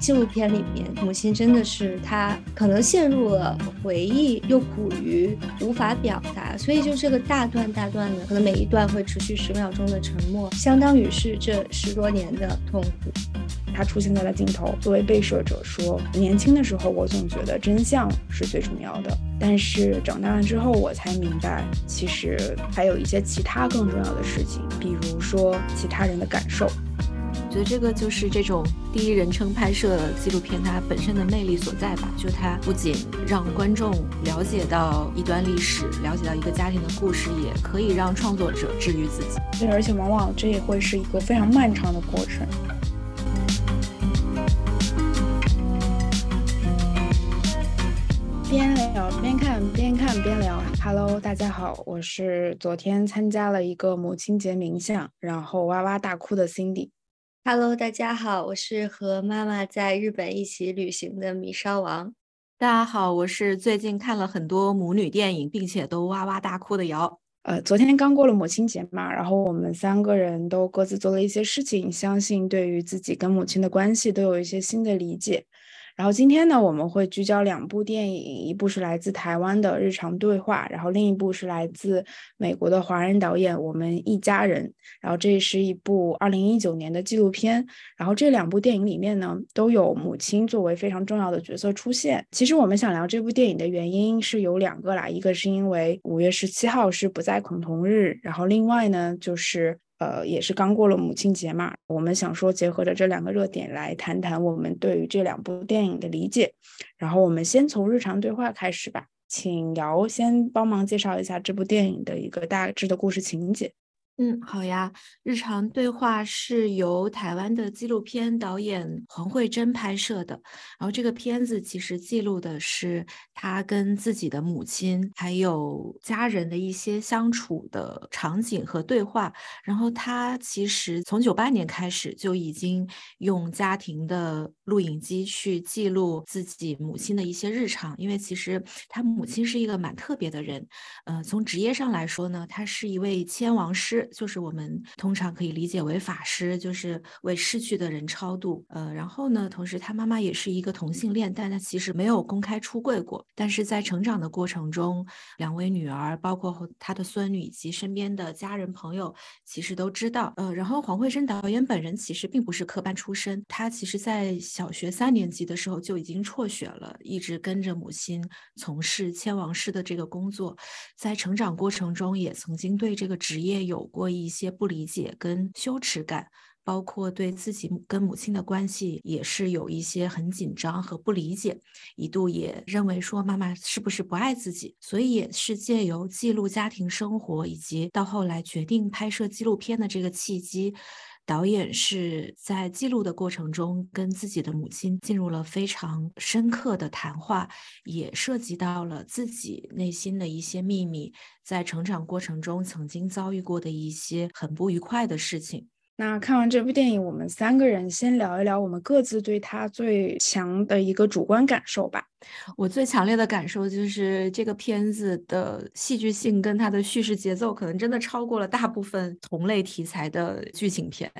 纪录片里面，母亲真的是她可能陷入了回忆，又苦于无法表达，所以就这个大段大段的，可能每一段会持续十秒钟的沉默，相当于是这十多年的痛苦。他出现在了镜头，作为被摄者说：“年轻的时候，我总觉得真相是最重要的，但是长大了之后，我才明白，其实还有一些其他更重要的事情，比如说其他人的感受。”我觉得这个就是这种第一人称拍摄纪录片它本身的魅力所在吧，就它不仅让观众了解到一段历史，了解到一个家庭的故事，也可以让创作者治愈自己。对，而且往往这也会是一个非常漫长的过程。边聊边看，边看边聊。Hello，大家好，我是昨天参加了一个母亲节冥想，然后哇哇大哭的 Cindy。Hello，大家好，我是和妈妈在日本一起旅行的米烧王。大家好，我是最近看了很多母女电影，并且都哇哇大哭的瑶。呃，昨天刚过了母亲节嘛，然后我们三个人都各自做了一些事情，相信对于自己跟母亲的关系都有一些新的理解。然后今天呢，我们会聚焦两部电影，一部是来自台湾的《日常对话》，然后另一部是来自美国的华人导演《我们一家人》。然后这是一部二零一九年的纪录片。然后这两部电影里面呢，都有母亲作为非常重要的角色出现。其实我们想聊这部电影的原因是有两个啦，一个是因为五月十七号是不再恐同日，然后另外呢就是。呃，也是刚过了母亲节嘛，我们想说结合着这两个热点来谈谈我们对于这两部电影的理解。然后我们先从日常对话开始吧，请姚先帮忙介绍一下这部电影的一个大致的故事情节。嗯，好呀。日常对话是由台湾的纪录片导演黄慧珍拍摄的。然后这个片子其实记录的是他跟自己的母亲还有家人的一些相处的场景和对话。然后他其实从九八年开始就已经用家庭的录影机去记录自己母亲的一些日常。因为其实他母亲是一个蛮特别的人。呃，从职业上来说呢，他是一位签王师。就是我们通常可以理解为法师，就是为逝去的人超度。呃，然后呢，同时他妈妈也是一个同性恋，但他其实没有公开出柜过。但是在成长的过程中，两位女儿，包括他的孙女以及身边的家人朋友，其实都知道。呃，然后黄慧珍导演本人其实并不是科班出身，他其实在小学三年级的时候就已经辍学了，一直跟着母亲从事签王师的这个工作。在成长过程中，也曾经对这个职业有过。过一些不理解跟羞耻感，包括对自己跟母亲的关系也是有一些很紧张和不理解，一度也认为说妈妈是不是不爱自己，所以也是借由记录家庭生活，以及到后来决定拍摄纪录片的这个契机。导演是在记录的过程中跟自己的母亲进入了非常深刻的谈话，也涉及到了自己内心的一些秘密，在成长过程中曾经遭遇过的一些很不愉快的事情。那看完这部电影，我们三个人先聊一聊我们各自对他最强的一个主观感受吧。我最强烈的感受就是这个片子的戏剧性跟它的叙事节奏，可能真的超过了大部分同类题材的剧情片。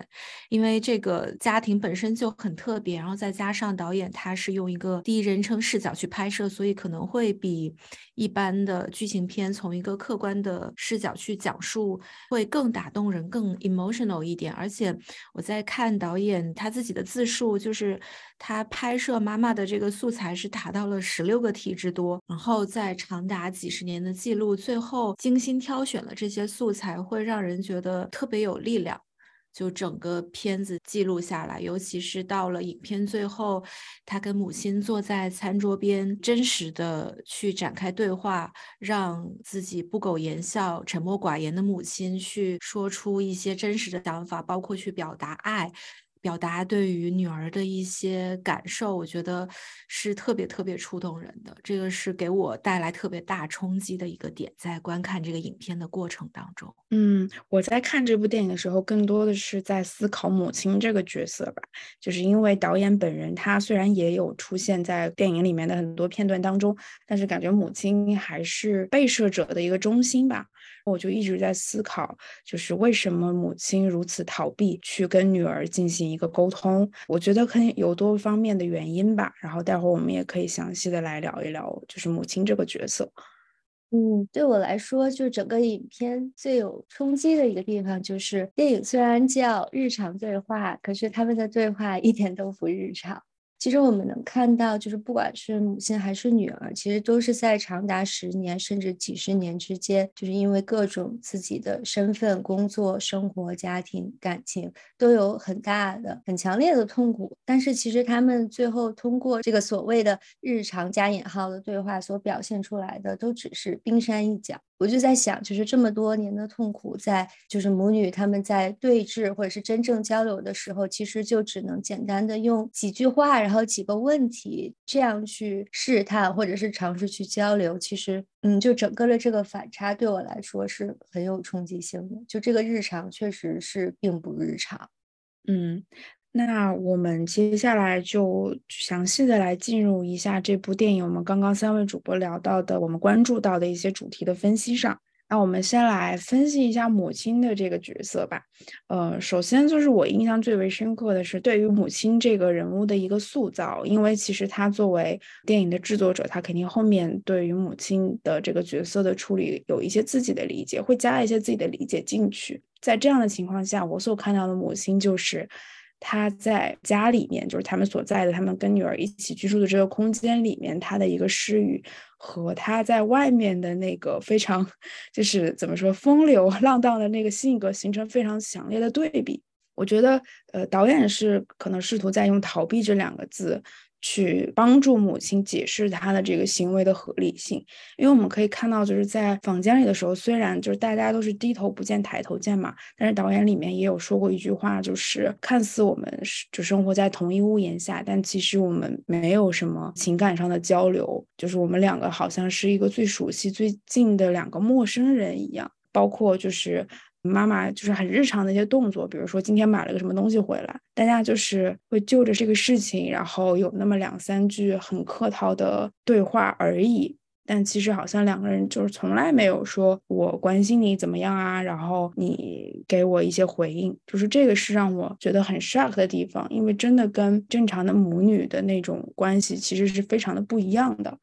因为这个家庭本身就很特别，然后再加上导演他是用一个第一人称视角去拍摄，所以可能会比一般的剧情片从一个客观的视角去讲述，会更打动人，更 emotional 一点。而且我在看导演他自己的自述，就是他拍摄妈妈的这个素材是达到。了十六个题之多，然后在长达几十年的记录，最后精心挑选了这些素材，会让人觉得特别有力量。就整个片子记录下来，尤其是到了影片最后，他跟母亲坐在餐桌边，真实的去展开对话，让自己不苟言笑、沉默寡言的母亲去说出一些真实的想法，包括去表达爱。表达对于女儿的一些感受，我觉得是特别特别触动人的。这个是给我带来特别大冲击的一个点，在观看这个影片的过程当中。嗯，我在看这部电影的时候，更多的是在思考母亲这个角色吧。就是因为导演本人，他虽然也有出现在电影里面的很多片段当中，但是感觉母亲还是被摄者的一个中心吧。我就一直在思考，就是为什么母亲如此逃避去跟女儿进行一个沟通？我觉得可能有多方面的原因吧。然后待会儿我们也可以详细的来聊一聊，就是母亲这个角色。嗯，对我来说，就整个影片最有冲击的一个地方，就是电影虽然叫日常对话，可是他们的对话一点都不日常。其实我们能看到，就是不管是母亲还是女儿，其实都是在长达十年甚至几十年之间，就是因为各种自己的身份、工作、生活、家庭、感情都有很大的、很强烈的痛苦。但是其实他们最后通过这个所谓的日常加引号的对话所表现出来的，都只是冰山一角。我就在想，就是这么多年的痛苦，在就是母女他们在对峙或者是真正交流的时候，其实就只能简单的用几句话，然后几个问题这样去试探或者是尝试去交流。其实，嗯，就整个的这个反差对我来说是很有冲击性的。就这个日常确实是并不日常，嗯。那我们接下来就详细的来进入一下这部电影，我们刚刚三位主播聊到的，我们关注到的一些主题的分析上。那我们先来分析一下母亲的这个角色吧。呃，首先就是我印象最为深刻的是对于母亲这个人物的一个塑造，因为其实他作为电影的制作者，他肯定后面对于母亲的这个角色的处理有一些自己的理解，会加一些自己的理解进去。在这样的情况下，我所看到的母亲就是。他在家里面，就是他们所在的，他们跟女儿一起居住的这个空间里面，他的一个失语和他在外面的那个非常，就是怎么说风流浪荡的那个性格，形成非常强烈的对比。我觉得，呃，导演是可能试图在用逃避这两个字。去帮助母亲解释她的这个行为的合理性，因为我们可以看到，就是在房间里的时候，虽然就是大家都是低头不见抬头见嘛，但是导演里面也有说过一句话，就是看似我们是就生活在同一屋檐下，但其实我们没有什么情感上的交流，就是我们两个好像是一个最熟悉、最近的两个陌生人一样，包括就是。妈妈就是很日常的一些动作，比如说今天买了个什么东西回来，大家就是会就着这个事情，然后有那么两三句很客套的对话而已。但其实好像两个人就是从来没有说我关心你怎么样啊，然后你给我一些回应，就是这个是让我觉得很 shock 的地方，因为真的跟正常的母女的那种关系其实是非常的不一样的。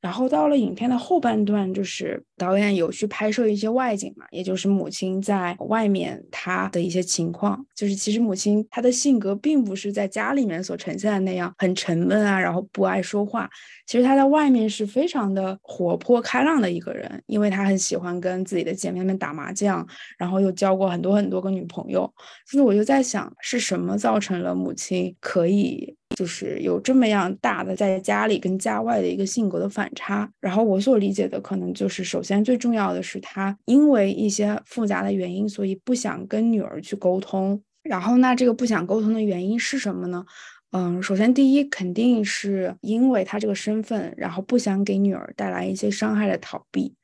然后到了影片的后半段，就是导演有去拍摄一些外景嘛，也就是母亲在外面她的一些情况。就是其实母亲她的性格并不是在家里面所呈现的那样很沉闷啊，然后不爱说话。其实她在外面是非常的活泼开朗的一个人，因为她很喜欢跟自己的姐妹们打麻将，然后又交过很多很多个女朋友。所以我就在想，是什么造成了母亲可以？就是有这么样大的在家里跟家外的一个性格的反差，然后我所理解的可能就是，首先最重要的是他因为一些复杂的原因，所以不想跟女儿去沟通。然后那这个不想沟通的原因是什么呢？嗯，首先第一肯定是因为他这个身份，然后不想给女儿带来一些伤害的逃避。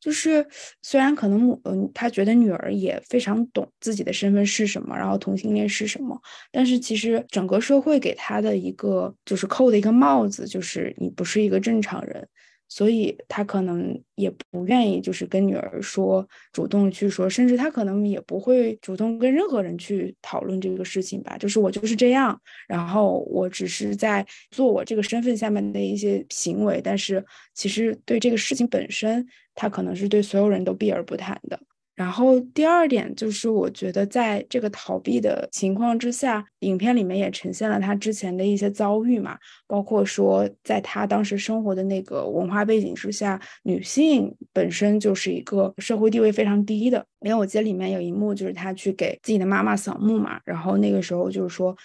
就是虽然可能母嗯，他觉得女儿也非常懂自己的身份是什么，然后同性恋是什么，但是其实整个社会给他的一个就是扣的一个帽子，就是你不是一个正常人。所以他可能也不愿意，就是跟女儿说，主动去说，甚至他可能也不会主动跟任何人去讨论这个事情吧。就是我就是这样，然后我只是在做我这个身份下面的一些行为，但是其实对这个事情本身，他可能是对所有人都避而不谈的。然后第二点就是，我觉得在这个逃避的情况之下，影片里面也呈现了他之前的一些遭遇嘛，包括说在他当时生活的那个文化背景之下，女性本身就是一个社会地位非常低的。因为我记得里面有一幕就是他去给自己的妈妈扫墓嘛，然后那个时候就是说。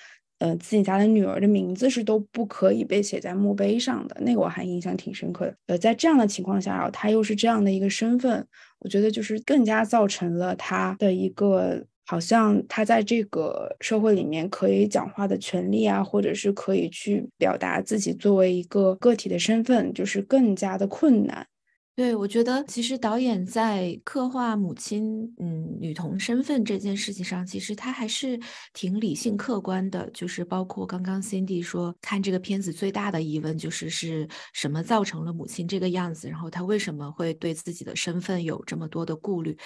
呃，自己家的女儿的名字是都不可以被写在墓碑上的，那个我还印象挺深刻的。呃，在这样的情况下，然后他又是这样的一个身份，我觉得就是更加造成了他的一个好像他在这个社会里面可以讲话的权利啊，或者是可以去表达自己作为一个个体的身份，就是更加的困难。对，我觉得其实导演在刻画母亲，嗯，女童身份这件事情上，其实他还是挺理性客观的。就是包括刚刚 Cindy 说，看这个片子最大的疑问就是是什么造成了母亲这个样子，然后她为什么会对自己的身份有这么多的顾虑。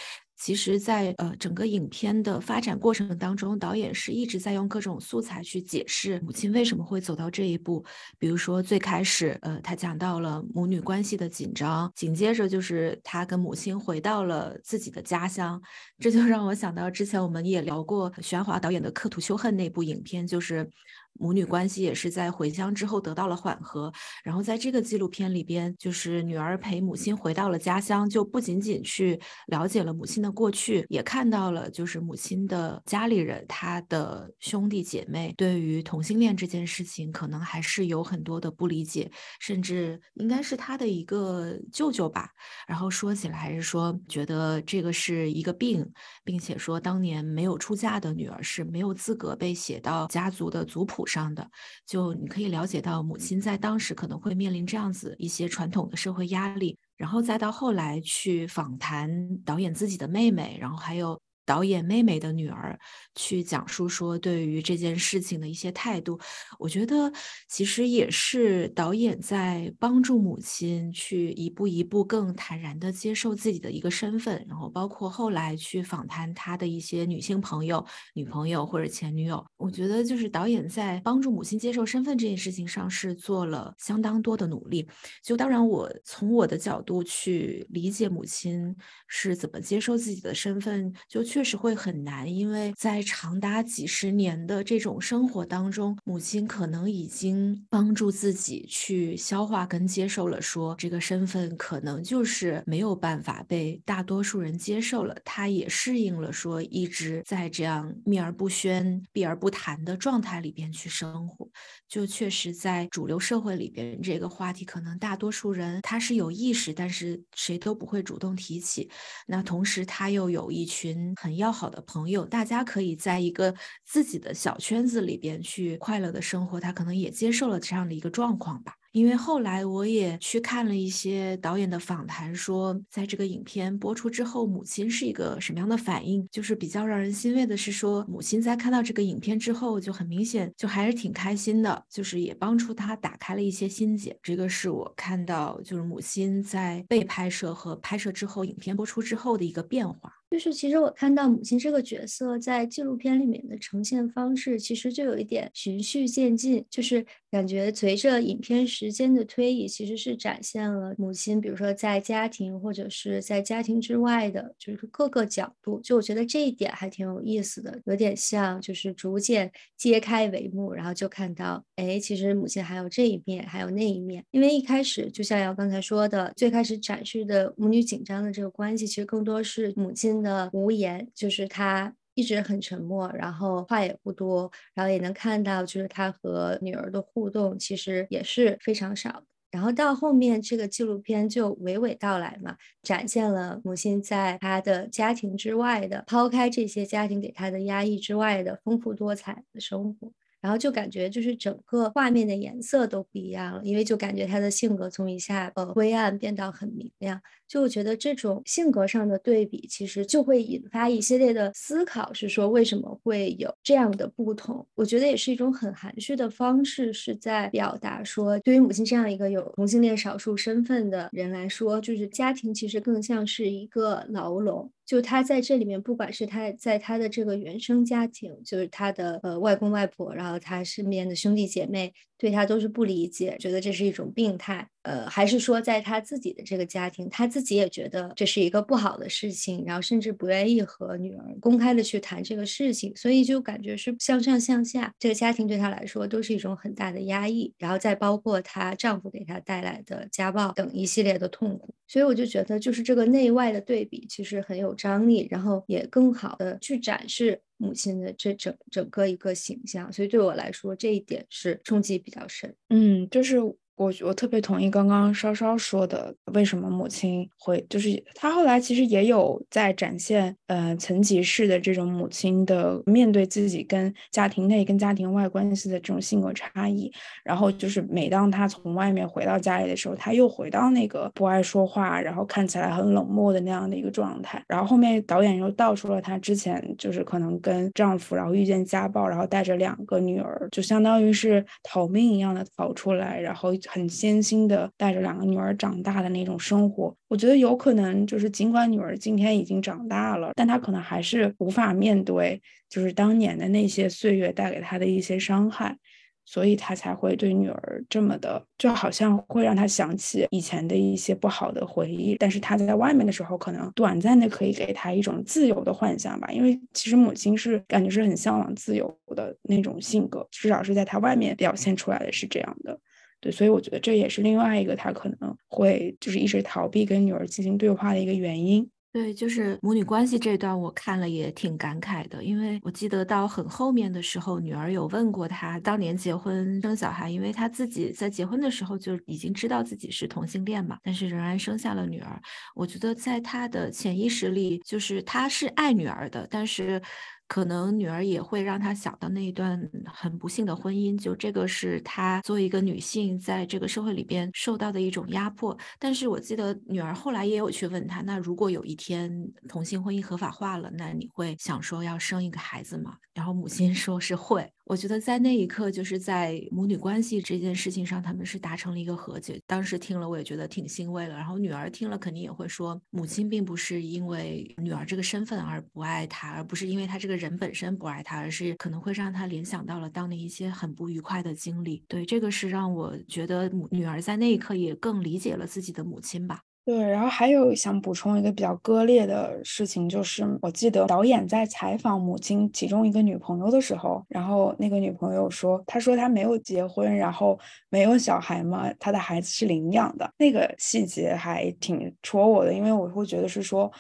其实，在呃整个影片的发展过程当中，导演是一直在用各种素材去解释母亲为什么会走到这一步。比如说最开始，呃，他讲到了母女关系的紧张，紧接着就是他跟母亲回到了自己的家乡，这就让我想到之前我们也聊过徐安华导演的《刻土修恨》那部影片，就是。母女关系也是在回乡之后得到了缓和，然后在这个纪录片里边，就是女儿陪母亲回到了家乡，就不仅仅去了解了母亲的过去，也看到了就是母亲的家里人，她的兄弟姐妹对于同性恋这件事情可能还是有很多的不理解，甚至应该是他的一个舅舅吧，然后说起来还是说觉得这个是一个病，并且说当年没有出嫁的女儿是没有资格被写到家族的族谱。上的，就你可以了解到母亲在当时可能会面临这样子一些传统的社会压力，然后再到后来去访谈导演自己的妹妹，然后还有。导演妹妹的女儿去讲述说对于这件事情的一些态度，我觉得其实也是导演在帮助母亲去一步一步更坦然的接受自己的一个身份，然后包括后来去访谈他的一些女性朋友、女朋友或者前女友，我觉得就是导演在帮助母亲接受身份这件事情上是做了相当多的努力。就当然我从我的角度去理解母亲是怎么接受自己的身份，就去。确实会很难，因为在长达几十年的这种生活当中，母亲可能已经帮助自己去消化跟接受了，说这个身份可能就是没有办法被大多数人接受了。她也适应了，说一直在这样秘而不宣、避而不谈的状态里边去生活。就确实在主流社会里边，这个话题可能大多数人他是有意识，但是谁都不会主动提起。那同时他又有一群很。很要好的朋友，大家可以在一个自己的小圈子里边去快乐的生活，他可能也接受了这样的一个状况吧。因为后来我也去看了一些导演的访谈，说在这个影片播出之后，母亲是一个什么样的反应？就是比较让人欣慰的是，说母亲在看到这个影片之后，就很明显就还是挺开心的，就是也帮助她打开了一些心结。这个是我看到就是母亲在被拍摄和拍摄之后，影片播出之后的一个变化。就是其实我看到母亲这个角色在纪录片里面的呈现方式，其实就有一点循序渐进，就是感觉随着影片时间的推移，其实是展现了母亲，比如说在家庭或者是在家庭之外的，就是各个角度。就我觉得这一点还挺有意思的，有点像就是逐渐揭开帷幕，然后就看到，哎，其实母亲还有这一面，还有那一面。因为一开始就像瑶刚才说的，最开始展示的母女紧张的这个关系，其实更多是母亲。的无言，就是她一直很沉默，然后话也不多，然后也能看到，就是他和女儿的互动其实也是非常少。然后到后面这个纪录片就娓娓道来嘛，展现了母亲在她的家庭之外的，抛开这些家庭给她的压抑之外的丰富多彩的生活。然后就感觉就是整个画面的颜色都不一样了，因为就感觉他的性格从一下呃灰暗变到很明亮。就我觉得这种性格上的对比，其实就会引发一系列的思考，是说为什么会有这样的不同？我觉得也是一种很含蓄的方式，是在表达说，对于母亲这样一个有同性恋少数身份的人来说，就是家庭其实更像是一个牢笼。就他在这里面，不管是他在他的这个原生家庭，就是他的呃外公外婆，然后他身边的兄弟姐妹。对他都是不理解，觉得这是一种病态，呃，还是说在他自己的这个家庭，他自自己也觉得这是一个不好的事情，然后甚至不愿意和女儿公开的去谈这个事情，所以就感觉是向上向下，这个家庭对她来说都是一种很大的压抑，然后再包括她丈夫给她带来的家暴等一系列的痛苦，所以我就觉得就是这个内外的对比其实很有张力，然后也更好的去展示。母亲的这整整个一个形象，所以对我来说这一点是冲击比较深。嗯，就是我我特别同意刚刚稍稍说的，为什么母亲会就是她后来其实也有在展现，呃，层级式的这种母亲的面对自己跟家庭内跟家庭外关系的这种性格差异。然后就是每当她从外面回到家里的时候，她又回到那个不爱说话，然后看起来很冷漠的那样的一个状态。然后后面导演又道出了她之前就是可能跟丈夫，然后遇见家暴，然后带着两个女儿，就相当于是逃命一样的逃出来，然后。很艰辛的带着两个女儿长大的那种生活，我觉得有可能就是尽管女儿今天已经长大了，但她可能还是无法面对，就是当年的那些岁月带给她的一些伤害，所以她才会对女儿这么的，就好像会让她想起以前的一些不好的回忆。但是她在外面的时候，可能短暂的可以给她一种自由的幻想吧，因为其实母亲是感觉是很向往自由的那种性格，至少是在她外面表现出来的是这样的。对，所以我觉得这也是另外一个他可能会就是一直逃避跟女儿进行对话的一个原因。对，就是母女关系这段我看了也挺感慨的，因为我记得到很后面的时候，女儿有问过他当年结婚生小孩，因为他自己在结婚的时候就已经知道自己是同性恋嘛，但是仍然生下了女儿。我觉得在他的潜意识里，就是他是爱女儿的，但是。可能女儿也会让她想到那一段很不幸的婚姻，就这个是她作为一个女性在这个社会里边受到的一种压迫。但是我记得女儿后来也有去问她，那如果有一天同性婚姻合法化了，那你会想说要生一个孩子吗？然后母亲说是会。我觉得在那一刻，就是在母女关系这件事情上，他们是达成了一个和解。当时听了，我也觉得挺欣慰了。然后女儿听了，肯定也会说，母亲并不是因为女儿这个身份而不爱她，而不是因为她这个人本身不爱她，而是可能会让她联想到了当年一些很不愉快的经历。对，这个是让我觉得母女儿在那一刻也更理解了自己的母亲吧。对，然后还有想补充一个比较割裂的事情，就是我记得导演在采访母亲其中一个女朋友的时候，然后那个女朋友说，她说她没有结婚，然后没有小孩嘛，她的孩子是领养的，那个细节还挺戳我的，因为我会觉得是说。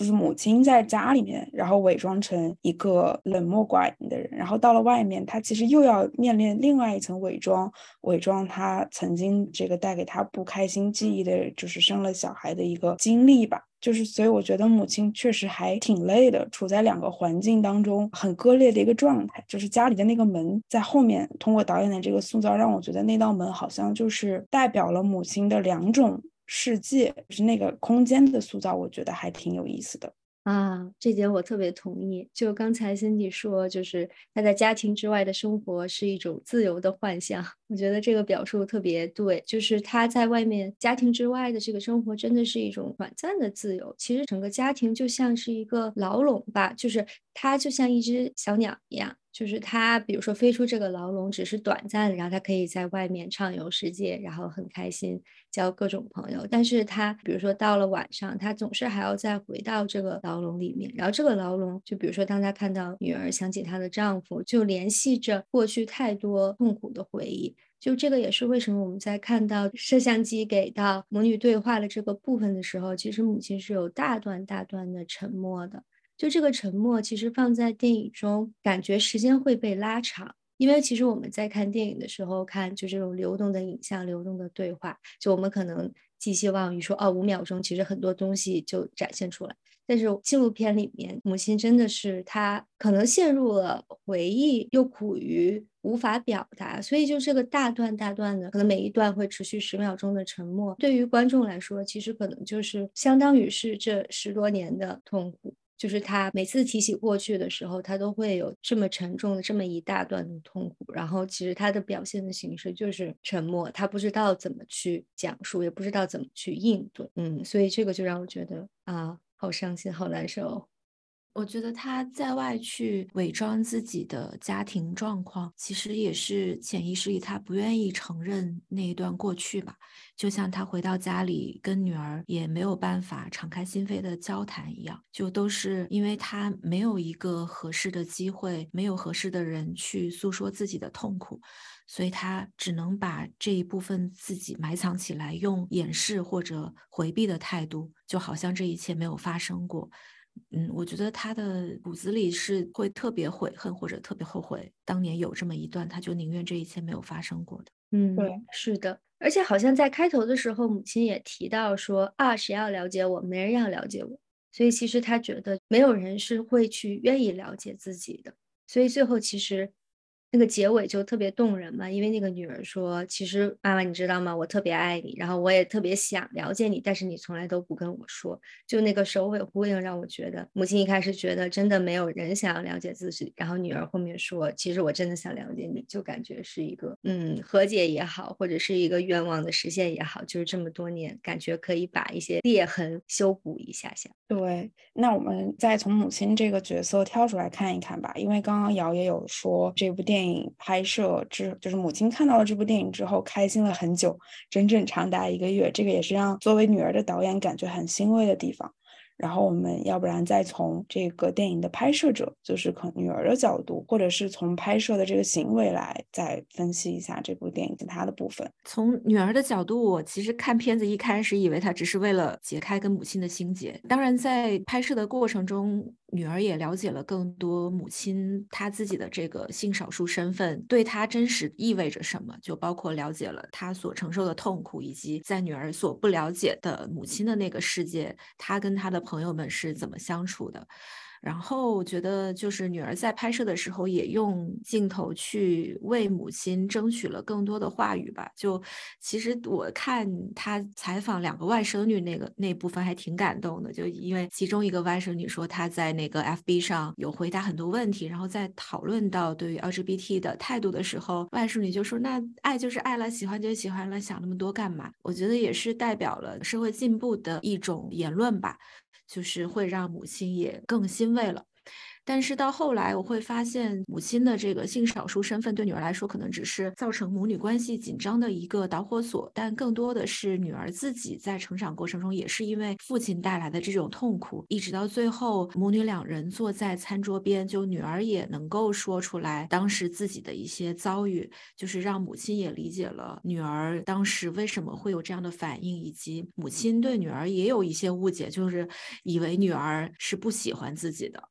就是母亲在家里面，然后伪装成一个冷漠寡言的人，然后到了外面，她其实又要面临另外一层伪装，伪装她曾经这个带给她不开心记忆的，就是生了小孩的一个经历吧。就是所以我觉得母亲确实还挺累的，处在两个环境当中很割裂的一个状态。就是家里的那个门在后面，通过导演的这个塑造，让我觉得那道门好像就是代表了母亲的两种。世界就是那个空间的塑造，我觉得还挺有意思的啊。这点我特别同意。就刚才 Cindy 说，就是他在家庭之外的生活是一种自由的幻象。我觉得这个表述特别对，就是他在外面家庭之外的这个生活，真的是一种短暂的自由。其实整个家庭就像是一个牢笼吧，就是它就像一只小鸟一样。就是他，比如说飞出这个牢笼只是短暂的，然后他可以在外面畅游世界，然后很开心，交各种朋友。但是他，比如说到了晚上，他总是还要再回到这个牢笼里面。然后这个牢笼，就比如说当他看到女儿，想起她的丈夫，就联系着过去太多痛苦的回忆。就这个也是为什么我们在看到摄像机给到母女对话的这个部分的时候，其实母亲是有大段大段的沉默的。就这个沉默，其实放在电影中，感觉时间会被拉长。因为其实我们在看电影的时候，看就这种流动的影像、流动的对话，就我们可能寄希望于说，哦，五秒钟，其实很多东西就展现出来。但是纪录片里面，母亲真的是她可能陷入了回忆，又苦于无法表达，所以就这个大段大段的，可能每一段会持续十秒钟的沉默，对于观众来说，其实可能就是相当于是这十多年的痛苦。就是他每次提起过去的时候，他都会有这么沉重的这么一大段的痛苦。然后其实他的表现的形式就是沉默，他不知道怎么去讲述，也不知道怎么去应对。嗯，所以这个就让我觉得啊，好伤心，好难受。我觉得他在外去伪装自己的家庭状况，其实也是潜意识里他不愿意承认那一段过去吧。就像他回到家里跟女儿也没有办法敞开心扉的交谈一样，就都是因为他没有一个合适的机会，没有合适的人去诉说自己的痛苦，所以他只能把这一部分自己埋藏起来，用掩饰或者回避的态度，就好像这一切没有发生过。嗯，我觉得他的骨子里是会特别悔恨或者特别后悔当年有这么一段，他就宁愿这一切没有发生过的。嗯，对，是的。而且好像在开头的时候，母亲也提到说啊，谁要了解我，没人要了解我。所以其实他觉得没有人是会去愿意了解自己的。所以最后其实。那个结尾就特别动人嘛，因为那个女儿说：“其实妈妈，你知道吗？我特别爱你，然后我也特别想了解你，但是你从来都不跟我说。”就那个首尾呼应，让我觉得母亲一开始觉得真的没有人想要了解自己，然后女儿后面说：“其实我真的想了解你。”就感觉是一个嗯和解也好，或者是一个愿望的实现也好，就是这么多年感觉可以把一些裂痕修补一下下。对，那我们再从母亲这个角色跳出来看一看吧，因为刚刚瑶也有说这部电影。电影拍摄之，就是母亲看到了这部电影之后，开心了很久，整整长达一个月。这个也是让作为女儿的导演感觉很欣慰的地方。然后我们要不然再从这个电影的拍摄者，就是可女儿的角度，或者是从拍摄的这个行为来再分析一下这部电影其他的部分。从女儿的角度，我其实看片子一开始以为她只是为了解开跟母亲的心结。当然，在拍摄的过程中，女儿也了解了更多母亲她自己的这个性少数身份对她真实意味着什么，就包括了解了她所承受的痛苦，以及在女儿所不了解的母亲的那个世界，她跟她的。朋友们是怎么相处的？然后我觉得，就是女儿在拍摄的时候也用镜头去为母亲争取了更多的话语吧。就其实我看她采访两个外甥女那个那部分还挺感动的，就因为其中一个外甥女说她在那个 FB 上有回答很多问题，然后在讨论到对于 LGBT 的态度的时候，外甥女就说：“那爱就是爱了，喜欢就喜欢了，想那么多干嘛？”我觉得也是代表了社会进步的一种言论吧。就是会让母亲也更欣慰了。但是到后来，我会发现母亲的这个性少数身份对女儿来说，可能只是造成母女关系紧张的一个导火索。但更多的是女儿自己在成长过程中，也是因为父亲带来的这种痛苦，一直到最后母女两人坐在餐桌边，就女儿也能够说出来当时自己的一些遭遇，就是让母亲也理解了女儿当时为什么会有这样的反应，以及母亲对女儿也有一些误解，就是以为女儿是不喜欢自己的。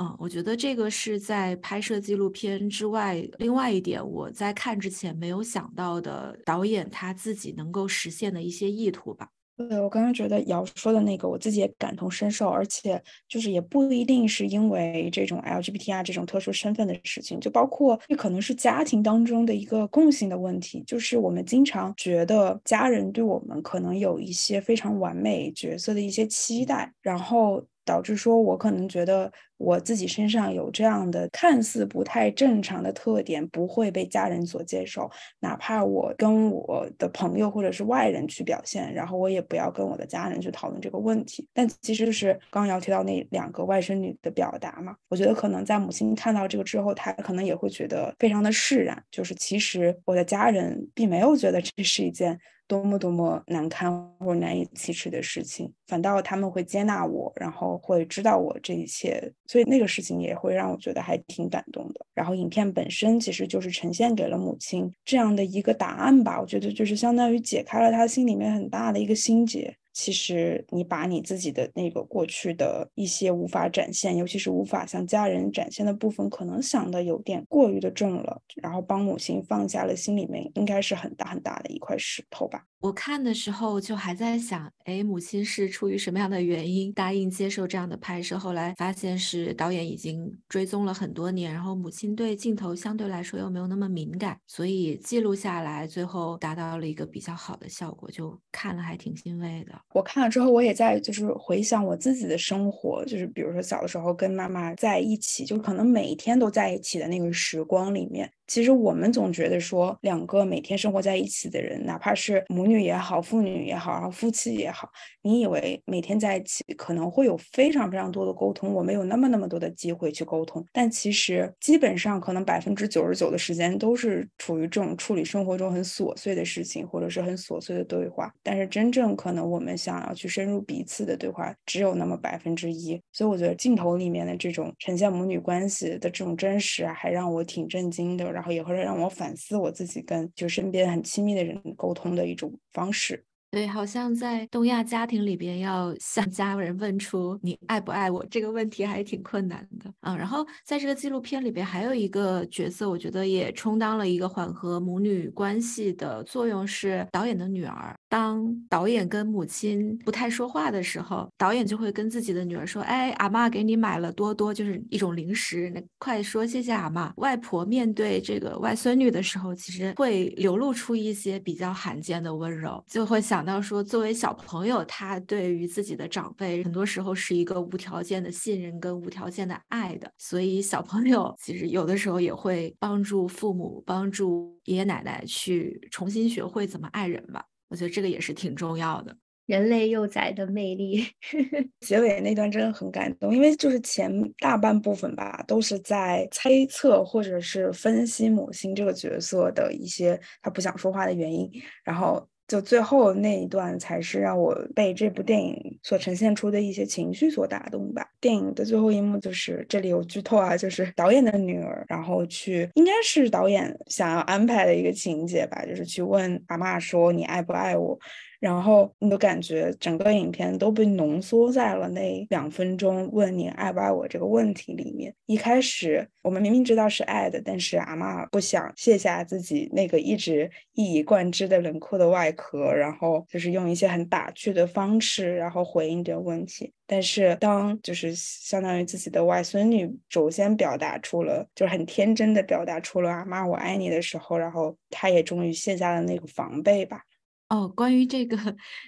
嗯，我觉得这个是在拍摄纪录片之外，另外一点我在看之前没有想到的导演他自己能够实现的一些意图吧。对我刚刚觉得瑶说的那个，我自己也感同身受，而且就是也不一定是因为这种 LGBTI 这种特殊身份的事情，就包括这可能是家庭当中的一个共性的问题，就是我们经常觉得家人对我们可能有一些非常完美角色的一些期待，然后。导致说，我可能觉得我自己身上有这样的看似不太正常的特点，不会被家人所接受。哪怕我跟我的朋友或者是外人去表现，然后我也不要跟我的家人去讨论这个问题。但其实就是刚刚要提到那两个外甥女的表达嘛，我觉得可能在母亲看到这个之后，她可能也会觉得非常的释然。就是其实我的家人并没有觉得这是一件。多么多么难堪或难以启齿的事情，反倒他们会接纳我，然后会知道我这一切，所以那个事情也会让我觉得还挺感动的。然后影片本身其实就是呈现给了母亲这样的一个答案吧，我觉得就是相当于解开了他心里面很大的一个心结。其实你把你自己的那个过去的一些无法展现，尤其是无法向家人展现的部分，可能想的有点过于的重了，然后帮母亲放下了心里面应该是很大很大的一块石头吧。我看的时候就还在想，哎，母亲是出于什么样的原因答应接受这样的拍摄？后来发现是导演已经追踪了很多年，然后母亲对镜头相对来说又没有那么敏感，所以记录下来，最后达到了一个比较好的效果，就看了还挺欣慰的。我看了之后，我也在就是回想我自己的生活，就是比如说小的时候跟妈妈在一起，就可能每一天都在一起的那个时光里面。其实我们总觉得说，两个每天生活在一起的人，哪怕是母女也好，父女也好，然后夫妻也好，你以为每天在一起可能会有非常非常多的沟通，我们有那么那么多的机会去沟通，但其实基本上可能百分之九十九的时间都是处于这种处理生活中很琐碎的事情，或者是很琐碎的对话。但是真正可能我们想要去深入彼此的对话，只有那么百分之一。所以我觉得镜头里面的这种呈现母女关系的这种真实，还让我挺震惊的。然后也会让我反思我自己跟就身边很亲密的人沟通的一种方式。对，好像在东亚家庭里边，要向家人问出你爱不爱我这个问题还挺困难的啊。然后在这个纪录片里边，还有一个角色，我觉得也充当了一个缓和母女关系的作用，是导演的女儿。当导演跟母亲不太说话的时候，导演就会跟自己的女儿说：“哎，阿妈给你买了多多，就是一种零食，那快说谢谢阿妈。”外婆面对这个外孙女的时候，其实会流露出一些比较罕见的温柔，就会想。讲到说，作为小朋友，他对于自己的长辈，很多时候是一个无条件的信任跟无条件的爱的。所以，小朋友其实有的时候也会帮助父母、帮助爷爷奶奶去重新学会怎么爱人吧。我觉得这个也是挺重要的。人类幼崽的魅力，结尾那段真的很感动，因为就是前大半部分吧，都是在猜测或者是分析母亲这个角色的一些他不想说话的原因，然后。就最后那一段才是让我被这部电影所呈现出的一些情绪所打动吧。电影的最后一幕就是这里有剧透啊，就是导演的女儿，然后去应该是导演想要安排的一个情节吧，就是去问阿妈说你爱不爱我。然后你都感觉整个影片都被浓缩在了那两分钟问你爱不爱我这个问题里面。一开始我们明明知道是爱的，但是阿妈不想卸下自己那个一直一以贯之的冷酷的外壳，然后就是用一些很打趣的方式，然后回应这个问题。但是当就是相当于自己的外孙女首先表达出了，就是很天真的表达出了阿妈我爱你的时候，然后她也终于卸下了那个防备吧。哦，关于这个，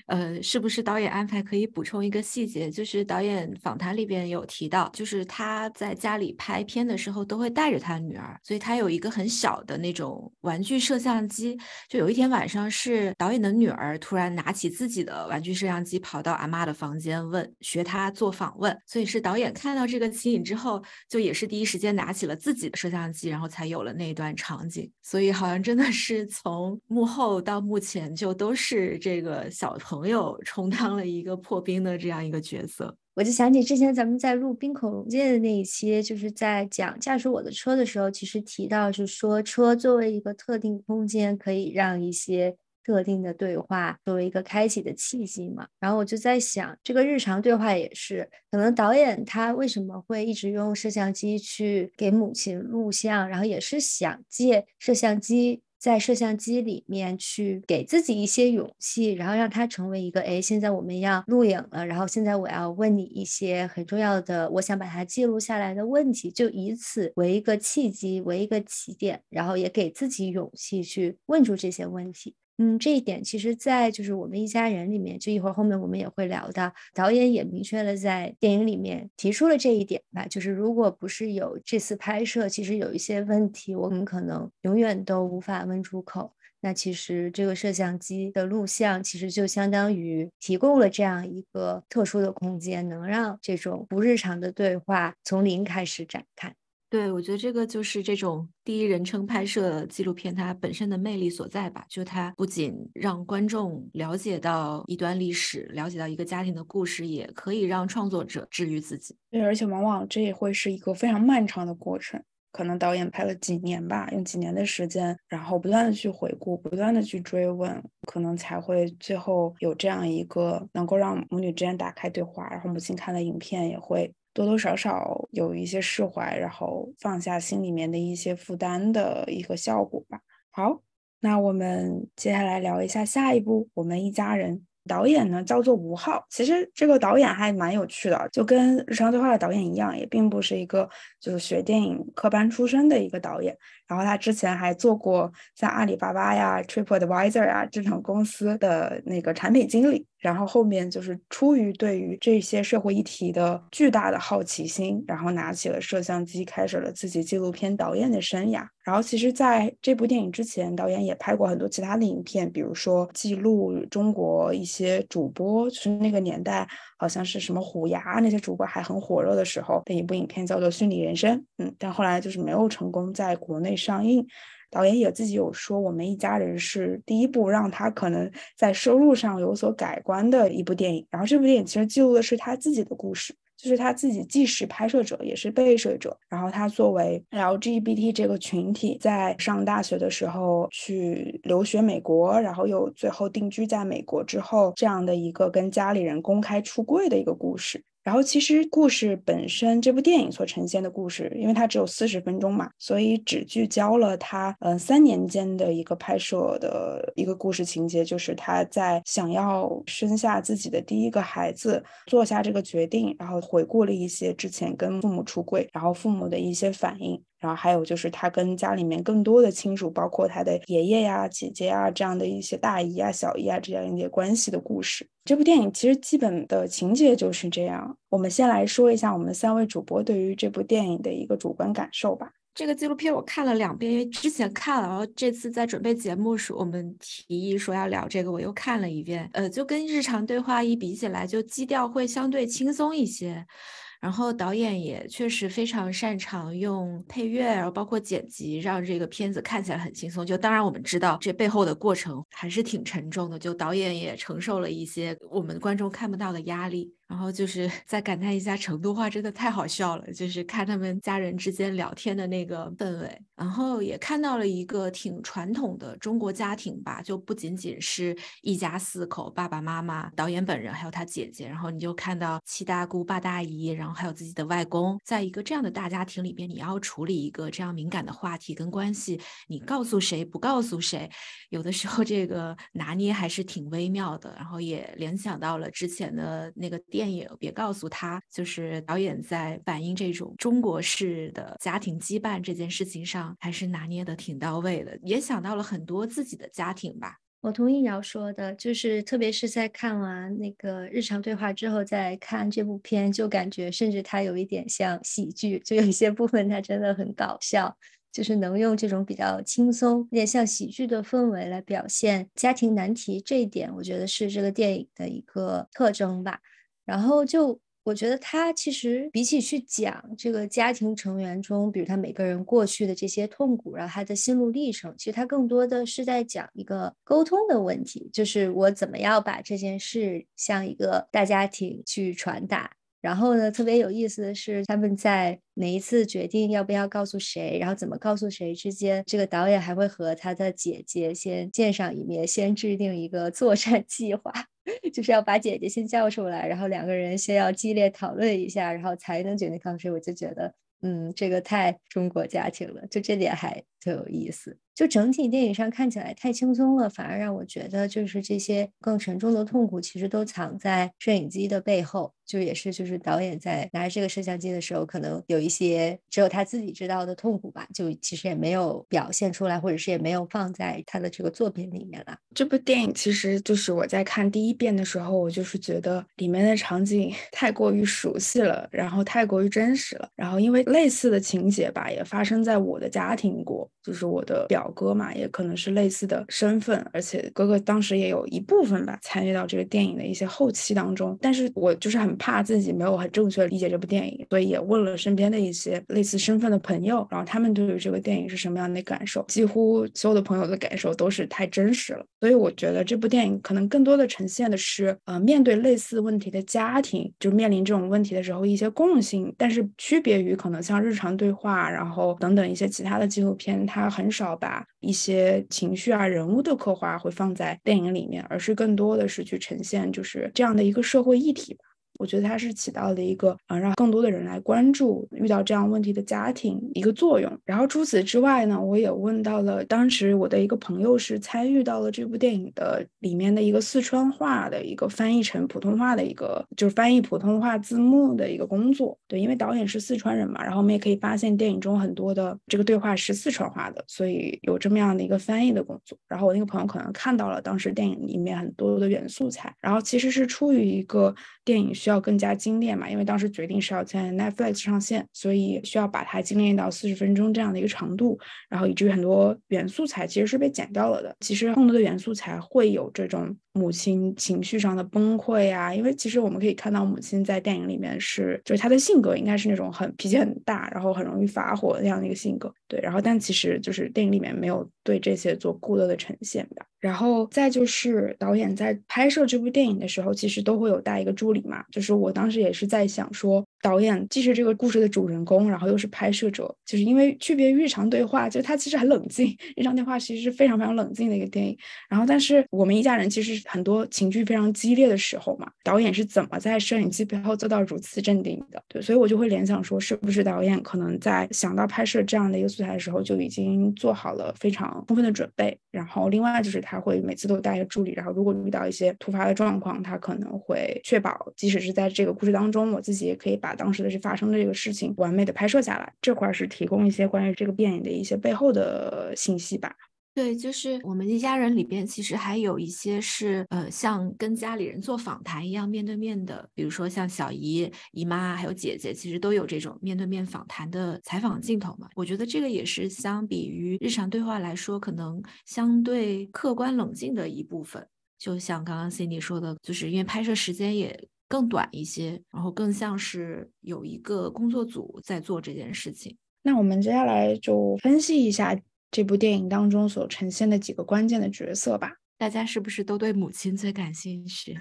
呃，是不是导演安排？可以补充一个细节，就是导演访谈里边有提到，就是他在家里拍片的时候都会带着他女儿，所以他有一个很小的那种玩具摄像机。就有一天晚上，是导演的女儿突然拿起自己的玩具摄像机，跑到阿妈的房间问，学他做访问。所以是导演看到这个情景之后，就也是第一时间拿起了自己的摄像机，然后才有了那一段场景。所以好像真的是从幕后到幕前就都。是这个小朋友充当了一个破冰的这样一个角色，我就想起之前咱们在录《冰口龙界》的那一期，就是在讲驾驶我的车的时候，其实提到是说车作为一个特定空间，可以让一些特定的对话作为一个开启的契机嘛。然后我就在想，这个日常对话也是，可能导演他为什么会一直用摄像机去给母亲录像，然后也是想借摄像机。在摄像机里面去给自己一些勇气，然后让它成为一个哎，现在我们要录影了，然后现在我要问你一些很重要的，我想把它记录下来的问题，就以此为一个契机，为一个起点，然后也给自己勇气去问出这些问题。嗯，这一点其实，在就是我们一家人里面，就一会儿后面我们也会聊到，导演也明确了在电影里面提出了这一点吧，就是如果不是有这次拍摄，其实有一些问题我们可能永远都无法问出口。那其实这个摄像机的录像，其实就相当于提供了这样一个特殊的空间，能让这种不日常的对话从零开始展开。对，我觉得这个就是这种第一人称拍摄纪录片它本身的魅力所在吧。就它不仅让观众了解到一段历史，了解到一个家庭的故事，也可以让创作者治愈自己。对，而且往往这也会是一个非常漫长的过程，可能导演拍了几年吧，用几年的时间，然后不断的去回顾，不断的去追问，可能才会最后有这样一个能够让母女之间打开对话，然后母亲看了影片也会。多多少少有一些释怀，然后放下心里面的一些负担的一个效果吧。好，那我们接下来聊一下下一步《我们一家人》。导演呢叫做吴昊，其实这个导演还蛮有趣的，就跟日常对话的导演一样，也并不是一个就是学电影科班出身的一个导演。然后他之前还做过像阿里巴巴呀、TripAdvisor 啊这种公司的那个产品经理。然后后面就是出于对于这些社会议题的巨大的好奇心，然后拿起了摄像机，开始了自己纪录片导演的生涯。然后其实在这部电影之前，导演也拍过很多其他的影片，比如说记录中国一些主播，就是那个年代好像是什么虎牙那些主播还很火热的时候的一部影片，叫做《虚拟人生》。嗯，但后来就是没有成功在国内上映。导演也自己有说，我们一家人是第一部让他可能在收入上有所改观的一部电影。然后这部电影其实记录的是他自己的故事。就是他自己既是拍摄者也是被摄者。然后他作为 LGBT 这个群体，在上大学的时候去留学美国，然后又最后定居在美国之后，这样的一个跟家里人公开出柜的一个故事。然后其实故事本身，这部电影所呈现的故事，因为它只有四十分钟嘛，所以只聚焦了他嗯三年间的一个拍摄的一个故事情节，就是他在想要生下自己的第一个孩子，做下这个决定，然后回顾了一些之前跟父母出柜，然后父母的一些反应。然后还有就是他跟家里面更多的亲属，包括他的爷爷呀、姐姐呀这样的一些大姨啊、小姨啊这样一些关系的故事。这部电影其实基本的情节就是这样。我们先来说一下我们三位主播对于这部电影的一个主观感受吧。这个纪录片我看了两遍，因为之前看了，然后这次在准备节目时，我们提议说要聊这个，我又看了一遍。呃，就跟日常对话一比起来，就基调会相对轻松一些。然后导演也确实非常擅长用配乐，然后包括剪辑，让这个片子看起来很轻松。就当然我们知道这背后的过程还是挺沉重的，就导演也承受了一些我们观众看不到的压力。然后就是再感叹一下成都话真的太好笑了，就是看他们家人之间聊天的那个氛围，然后也看到了一个挺传统的中国家庭吧，就不仅仅是一家四口，爸爸妈妈、导演本人还有他姐姐，然后你就看到七大姑八大姨，然后还有自己的外公，在一个这样的大家庭里边，你要处理一个这样敏感的话题跟关系，你告诉谁不告诉谁，有的时候这个拿捏还是挺微妙的，然后也联想到了之前的那个电。电影别告诉他，就是导演在反映这种中国式的家庭羁绊这件事情上，还是拿捏的挺到位的。也想到了很多自己的家庭吧。我同意姚说的，就是特别是在看完那个日常对话之后，再看这部片，就感觉甚至它有一点像喜剧，就有一些部分它真的很搞笑，就是能用这种比较轻松、有点像喜剧的氛围来表现家庭难题。这一点，我觉得是这个电影的一个特征吧。然后就我觉得他其实比起去讲这个家庭成员中，比如他每个人过去的这些痛苦，然后他的心路历程，其实他更多的是在讲一个沟通的问题，就是我怎么样把这件事向一个大家庭去传达。然后呢，特别有意思的是，他们在每一次决定要不要告诉谁，然后怎么告诉谁之间，这个导演还会和他的姐姐先见上一面，先制定一个作战 计划。就是要把姐姐先叫出来，然后两个人先要激烈讨论一下，然后才能决定告诉谁。我就觉得，嗯，这个太中国家庭了，就这点还特有意思。就整体电影上看起来太轻松了，反而让我觉得就是这些更沉重的痛苦，其实都藏在摄影机的背后。就也是就是导演在拿着这个摄像机的时候，可能有一些只有他自己知道的痛苦吧，就其实也没有表现出来，或者是也没有放在他的这个作品里面了。这部电影其实就是我在看第一遍的时候，我就是觉得里面的场景 太过于熟悉了，然后太过于真实了。然后因为类似的情节吧，也发生在我的家庭过，就是我的表。哥嘛，也可能是类似的身份，而且哥哥当时也有一部分吧参与到这个电影的一些后期当中。但是我就是很怕自己没有很正确理解这部电影，所以也问了身边的一些类似身份的朋友，然后他们对于这个电影是什么样的感受？几乎所有的朋友的感受都是太真实了。所以我觉得这部电影可能更多的呈现的是，呃，面对类似问题的家庭，就面临这种问题的时候一些共性，但是区别于可能像日常对话，然后等等一些其他的纪录片，他很少把。一些情绪啊、人物的刻画会放在电影里面，而是更多的是去呈现就是这样的一个社会议题吧。我觉得它是起到了一个啊，让更多的人来关注遇到这样问题的家庭一个作用。然后除此之外呢，我也问到了当时我的一个朋友是参与到了这部电影的里面的一个四川话的一个翻译成普通话的一个，就是翻译普通话字幕的一个工作。对，因为导演是四川人嘛，然后我们也可以发现电影中很多的这个对话是四川话的，所以有这么样的一个翻译的工作。然后我那个朋友可能看到了当时电影里面很多的原素材，然后其实是出于一个电影需要。更加精炼嘛，因为当时决定是要在 Netflix 上线，所以需要把它精炼到四十分钟这样的一个长度，然后以至于很多原素材其实是被剪掉了的。其实更多的元素才会有这种母亲情绪上的崩溃啊，因为其实我们可以看到母亲在电影里面是，就是她的性格应该是那种很脾气很大，然后很容易发火那样的一个性格。对，然后但其实就是电影里面没有对这些做过多的呈现的。然后再就是导演在拍摄这部电影的时候，其实都会有带一个助理嘛，就是我当时也是在想说，导演既是这个故事的主人公，然后又是拍摄者，就是因为区别于日常对话，就他其实很冷静，日常对话其实是非常非常冷静的一个电影。然后，但是我们一家人其实很多情绪非常激烈的时候嘛，导演是怎么在摄影机背后做到如此镇定的？对，所以我就会联想说，是不是导演可能在想到拍摄这样的一个素材的时候，就已经做好了非常充分的准备。然后，另外就是他会每次都带个助理，然后如果遇到一些突发的状况，他可能会确保，即使是在这个故事当中，我自己也可以把当时的这发生的这个事情完美的拍摄下来。这块儿是提供一些关于这个电影的一些背后的信息吧。对，就是我们一家人里边，其实还有一些是呃，像跟家里人做访谈一样面对面的，比如说像小姨、姨妈还有姐姐，其实都有这种面对面访谈的采访镜头嘛。我觉得这个也是相比于日常对话来说，可能相对客观冷静的一部分。就像刚刚 Cindy 说的，就是因为拍摄时间也更短一些，然后更像是有一个工作组在做这件事情。那我们接下来就分析一下。这部电影当中所呈现的几个关键的角色吧，大家是不是都对母亲最感兴趣？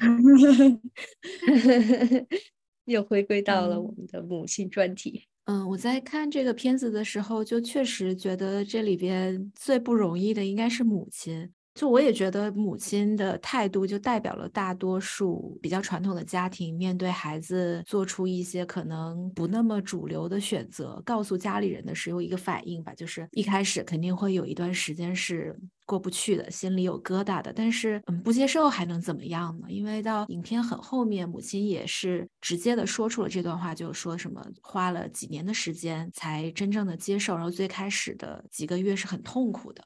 又回归到了我们的母亲专题。嗯，我在看这个片子的时候，就确实觉得这里边最不容易的应该是母亲。就我也觉得母亲的态度就代表了大多数比较传统的家庭面对孩子做出一些可能不那么主流的选择，告诉家里人的时候一个反应吧，就是一开始肯定会有一段时间是过不去的，心里有疙瘩的。但是嗯，不接受还能怎么样呢？因为到影片很后面，母亲也是直接的说出了这段话，就说什么花了几年的时间才真正的接受，然后最开始的几个月是很痛苦的。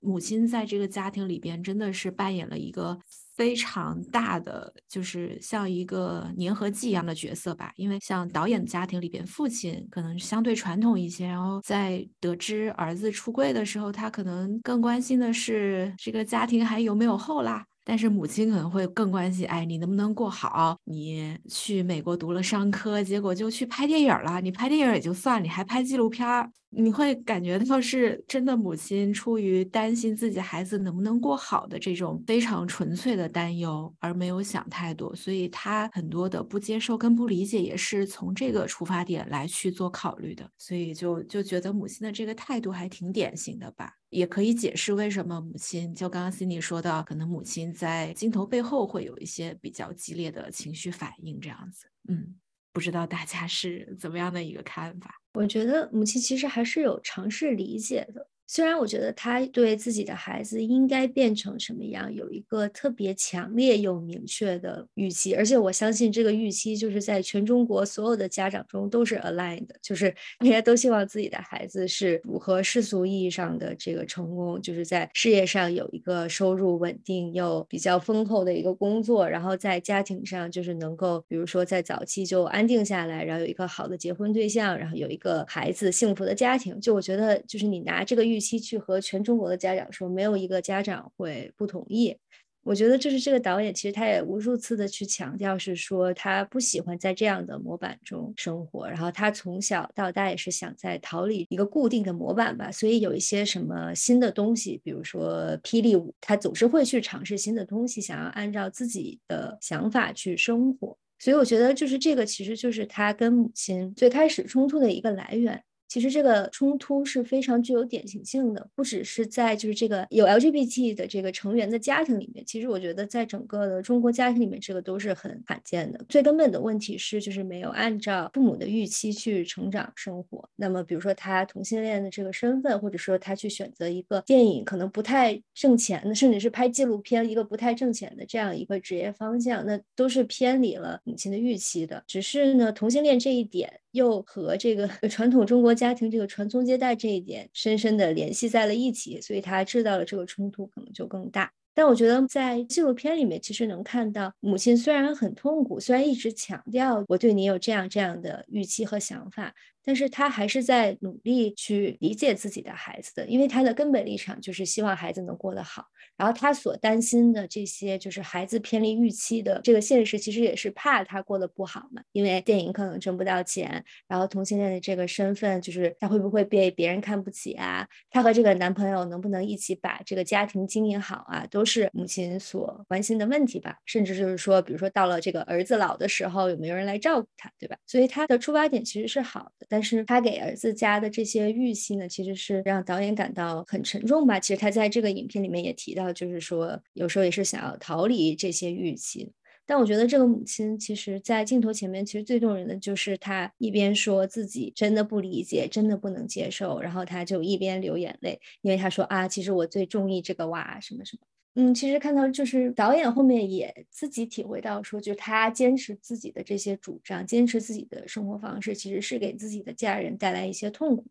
母亲在这个家庭里边真的是扮演了一个非常大的，就是像一个粘合剂一样的角色吧。因为像导演的家庭里边，父亲可能相对传统一些，然后在得知儿子出柜的时候，他可能更关心的是这个家庭还有没有后啦。但是母亲可能会更关心，哎，你能不能过好？你去美国读了商科，结果就去拍电影了。你拍电影也就算，你还拍纪录片儿。你会感觉到是真的，母亲出于担心自己孩子能不能过好的这种非常纯粹的担忧，而没有想太多，所以她很多的不接受跟不理解也是从这个出发点来去做考虑的，所以就就觉得母亲的这个态度还挺典型的吧，也可以解释为什么母亲就刚刚 Cindy 说的，可能母亲在镜头背后会有一些比较激烈的情绪反应这样子，嗯。不知道大家是怎么样的一个看法？我觉得母亲其实还是有尝试理解的。虽然我觉得他对自己的孩子应该变成什么样有一个特别强烈又明确的预期，而且我相信这个预期就是在全中国所有的家长中都是 aligned 的，就是 大家都希望自己的孩子是符合世俗意义上的这个成功，就是在事业上有一个收入稳定又比较丰厚的一个工作，然后在家庭上就是能够，比如说在早期就安定下来，然后有一个好的结婚对象，然后有一个孩子幸福的家庭。就我觉得，就是你拿这个预期去和全中国的家长说，没有一个家长会不同意。我觉得就是这个导演，其实他也无数次的去强调，是说他不喜欢在这样的模板中生活，然后他从小到大也是想在逃离一个固定的模板吧。所以有一些什么新的东西，比如说霹雳舞，他总是会去尝试新的东西，想要按照自己的想法去生活。所以我觉得就是这个，其实就是他跟母亲最开始冲突的一个来源。其实这个冲突是非常具有典型性的，不只是在就是这个有 LGBT 的这个成员的家庭里面，其实我觉得在整个的中国家庭里面，这个都是很罕见的。最根本的问题是，就是没有按照父母的预期去成长生活。那么，比如说他同性恋的这个身份，或者说他去选择一个电影可能不太挣钱的，甚至是拍纪录片一个不太挣钱的这样一个职业方向，那都是偏离了母亲的预期的。只是呢，同性恋这一点。又和这个 传统中国家庭这个传宗接代这一点深深的联系在了一起，所以他制造了这个冲突可能就更大。但我觉得在纪录片里面，其实能看到母亲虽然很痛苦，虽然一直强调我对你有这样这样的预期和想法，但是他还是在努力去理解自己的孩子的，因为他的根本立场就是希望孩子能过得好。然后他所担心的这些，就是孩子偏离预期的这个现实，其实也是怕他过得不好嘛。因为电影可能挣不到钱，然后同性恋的这个身份，就是他会不会被别人看不起啊？他和这个男朋友能不能一起把这个家庭经营好啊？都是母亲所关心的问题吧。甚至就是说，比如说到了这个儿子老的时候，有没有人来照顾他，对吧？所以他的出发点其实是好的，但是他给儿子加的这些预期呢，其实是让导演感到很沉重吧。其实他在这个影片里面也提到。就是说，有时候也是想要逃离这些预期，但我觉得这个母亲其实，在镜头前面，其实最动人的就是她一边说自己真的不理解，真的不能接受，然后她就一边流眼泪，因为她说啊，其实我最中意这个娃，什么什么。嗯，其实看到就是导演后面也自己体会到说，就他坚持自己的这些主张，坚持自己的生活方式，其实是给自己的家人带来一些痛苦。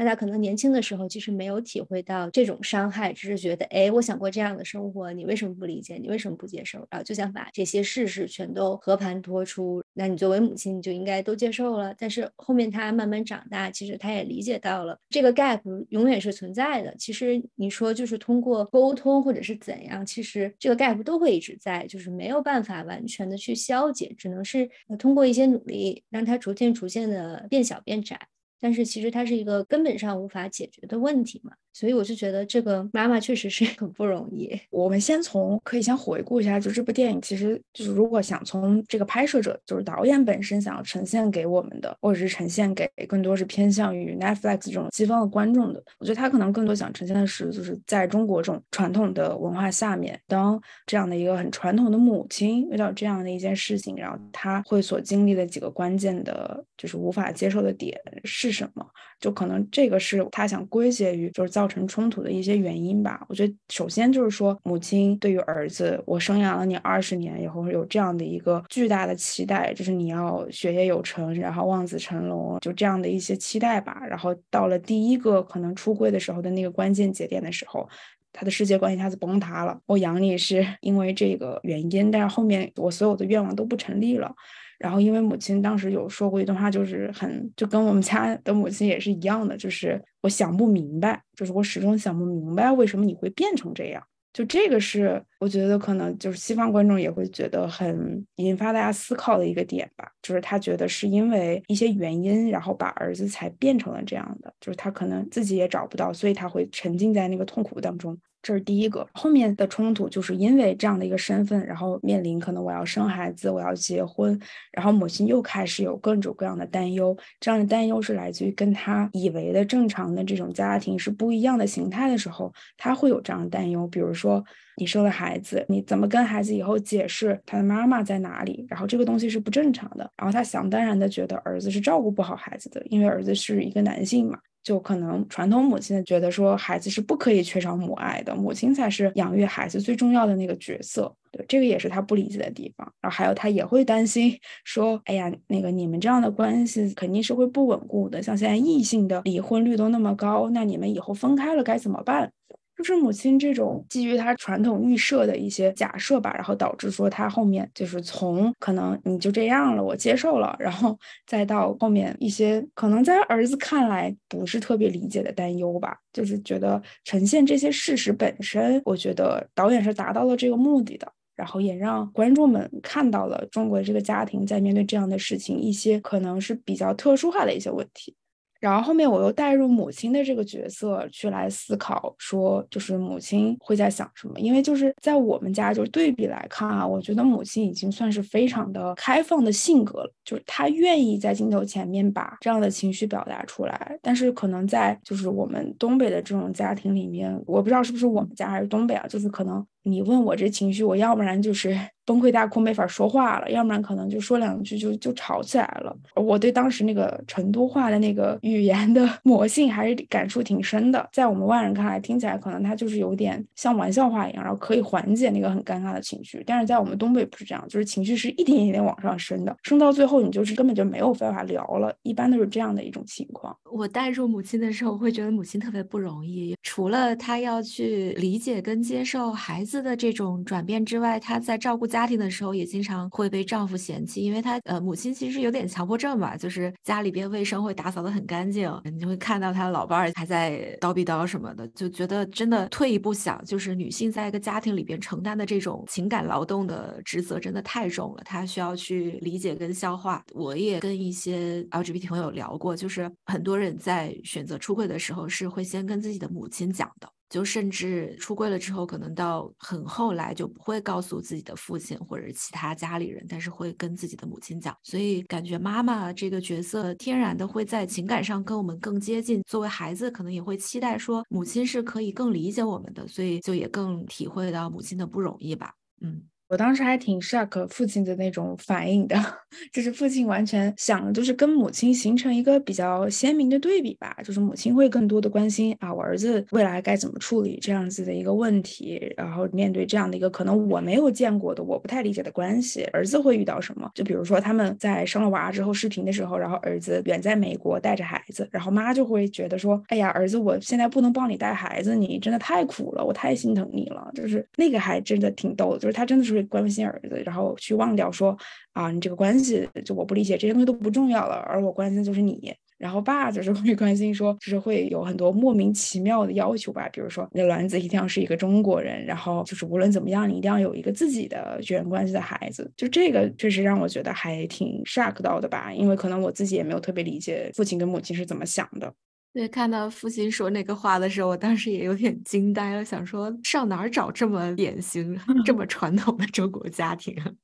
那他可能年轻的时候其实没有体会到这种伤害，只是觉得，哎，我想过这样的生活，你为什么不理解？你为什么不接受？然后就想把这些事实全都和盘托出。那你作为母亲，你就应该都接受了。但是后面他慢慢长大，其实他也理解到了这个 gap 永远是存在的。其实你说就是通过沟通或者是怎样，其实这个 gap 都会一直在，就是没有办法完全的去消解，只能是通过一些努力，让它逐渐逐渐的变小变窄。但是其实它是一个根本上无法解决的问题嘛。所以我就觉得这个妈妈确实是很不容易。我们先从可以先回顾一下，就这部电影，其实就是如果想从这个拍摄者，就是导演本身想要呈现给我们的，或者是呈现给更多是偏向于 Netflix 这种西方的观众的，我觉得他可能更多想呈现的是，就是在中国这种传统的文化下面，当这样的一个很传统的母亲遇到这样的一件事情，然后他会所经历的几个关键的，就是无法接受的点是什么？就可能这个是他想归结于，就是在造成冲突的一些原因吧。我觉得首先就是说，母亲对于儿子，我生养了你二十年以后，有这样的一个巨大的期待，就是你要学业有成，然后望子成龙，就这样的一些期待吧。然后到了第一个可能出柜的时候的那个关键节点的时候，他的世界观一下子崩塌了。我养你是因为这个原因，但是后面我所有的愿望都不成立了。然后，因为母亲当时有说过一段话，就是很就跟我们家的母亲也是一样的，就是我想不明白，就是我始终想不明白为什么你会变成这样。就这个是我觉得可能就是西方观众也会觉得很引发大家思考的一个点吧，就是他觉得是因为一些原因，然后把儿子才变成了这样的，就是他可能自己也找不到，所以他会沉浸在那个痛苦当中。这是第一个，后面的冲突就是因为这样的一个身份，然后面临可能我要生孩子，我要结婚，然后母亲又开始有各种各样的担忧，这样的担忧是来自于跟他以为的正常的这种家庭是不一样的形态的时候，他会有这样的担忧。比如说你生了孩子，你怎么跟孩子以后解释他的妈妈在哪里？然后这个东西是不正常的，然后他想当然的觉得儿子是照顾不好孩子的，因为儿子是一个男性嘛。就可能传统母亲的觉得说，孩子是不可以缺少母爱的，母亲才是养育孩子最重要的那个角色。对，这个也是他不理解的地方。然后还有他也会担心说，哎呀，那个你们这样的关系肯定是会不稳固的。像现在异性的离婚率都那么高，那你们以后分开了该怎么办？就是母亲这种基于她传统预设的一些假设吧，然后导致说她后面就是从可能你就这样了，我接受了，然后 再到后面一些可能在儿子看来不是特别理解的担忧吧，就是觉得呈现这些事实本身，我觉得导演是达到了这个目的的，然后也让观众们看到了中国这个家庭在面对这样的事情一些可能是比较特殊化的一些问题。然后后面我又带入母亲的这个角色去来思考，说就是母亲会在想什么？因为就是在我们家就是对比来看啊，我觉得母亲已经算是非常的开放的性格了，就是她愿意在镜头前面把这样的情绪表达出来。但是可能在就是我们东北的这种家庭里面，我不知道是不是我们家还是东北啊，就是可能。你问我这情绪，我要不然就是崩溃大哭没法说话了，要不然可能就说两句就就吵起来了。我对当时那个成都话的那个语言的 魔性还是感触挺深的，在我们外人看来，听起来可能它就是有点像玩笑话一样，然后可以缓解那个很尴尬的情绪。但是在我们东北不是这样，就是情绪是一点一点往上升的，升到最后你就是根本就没有办法聊了，一般都是这样的一种情况。我带入母亲的时候，会觉得母亲特别不容易，除了她要去理解跟接受孩子。的这种转变之外，她在照顾家家庭的时候，也经常会被丈夫嫌弃，因为她呃母亲其实有点强迫症吧，就是家里边卫生会打扫的很干净，你会看到她老伴儿还在叨逼叨什么的，就觉得真的退一步想，就是女性在一个家庭里边承担的这种情感劳动的职责真的太重了，她需要去理解跟消化。我也跟一些 LGBT 朋友聊过，就是很多人在选择出柜的时候是会先跟自己的母亲讲的。就甚至出柜了之后，可能到很后来就不会告诉自己的父亲或者其他家里人，但是会跟自己的母亲讲。所以感觉妈妈这个角色天然的会在情感上跟我们更接近。作为孩子，可能也会期待说母亲是可以更理解我们的，所以就也更体会到母亲的不容易吧。嗯。我当时还挺 shock 父亲的那种反应的，就是父亲完全想的就是跟母亲形成一个比较鲜明的对比吧，就是母亲会更多的关心啊，我儿子未来该怎么处理这样子的一个问题，然后面对这样的一个可能我没有见过的、我不太理解的关系，儿子会遇到什么？就比如说他们在生了娃之后视频的时候，然后儿子远在美国带着孩子，然后妈就会觉得说，哎呀，儿子，我现在不能帮你带孩子，你真的太苦了，我太心疼你了，就是那个还真的挺逗的，就是他真的是。关心儿子，然后去忘掉说啊，你这个关系就我不理解，这些东西都不重要了，而我关心的就是你。然后爸就是 会关心说，就是会有很多莫名其妙的要求吧，比如说你的卵子一定要是一个中国人，然后就是无论怎么样，你一定要有一个自己的血缘关系的孩子。就这个确实让我觉得还挺 shock 到的吧，因为可能我自己也没有特别理解父亲跟母亲是怎么想的。对，看到父亲说那个话的时候，我当时也有点惊呆了，想说上哪儿找这么典型、这么 传统的中国家庭？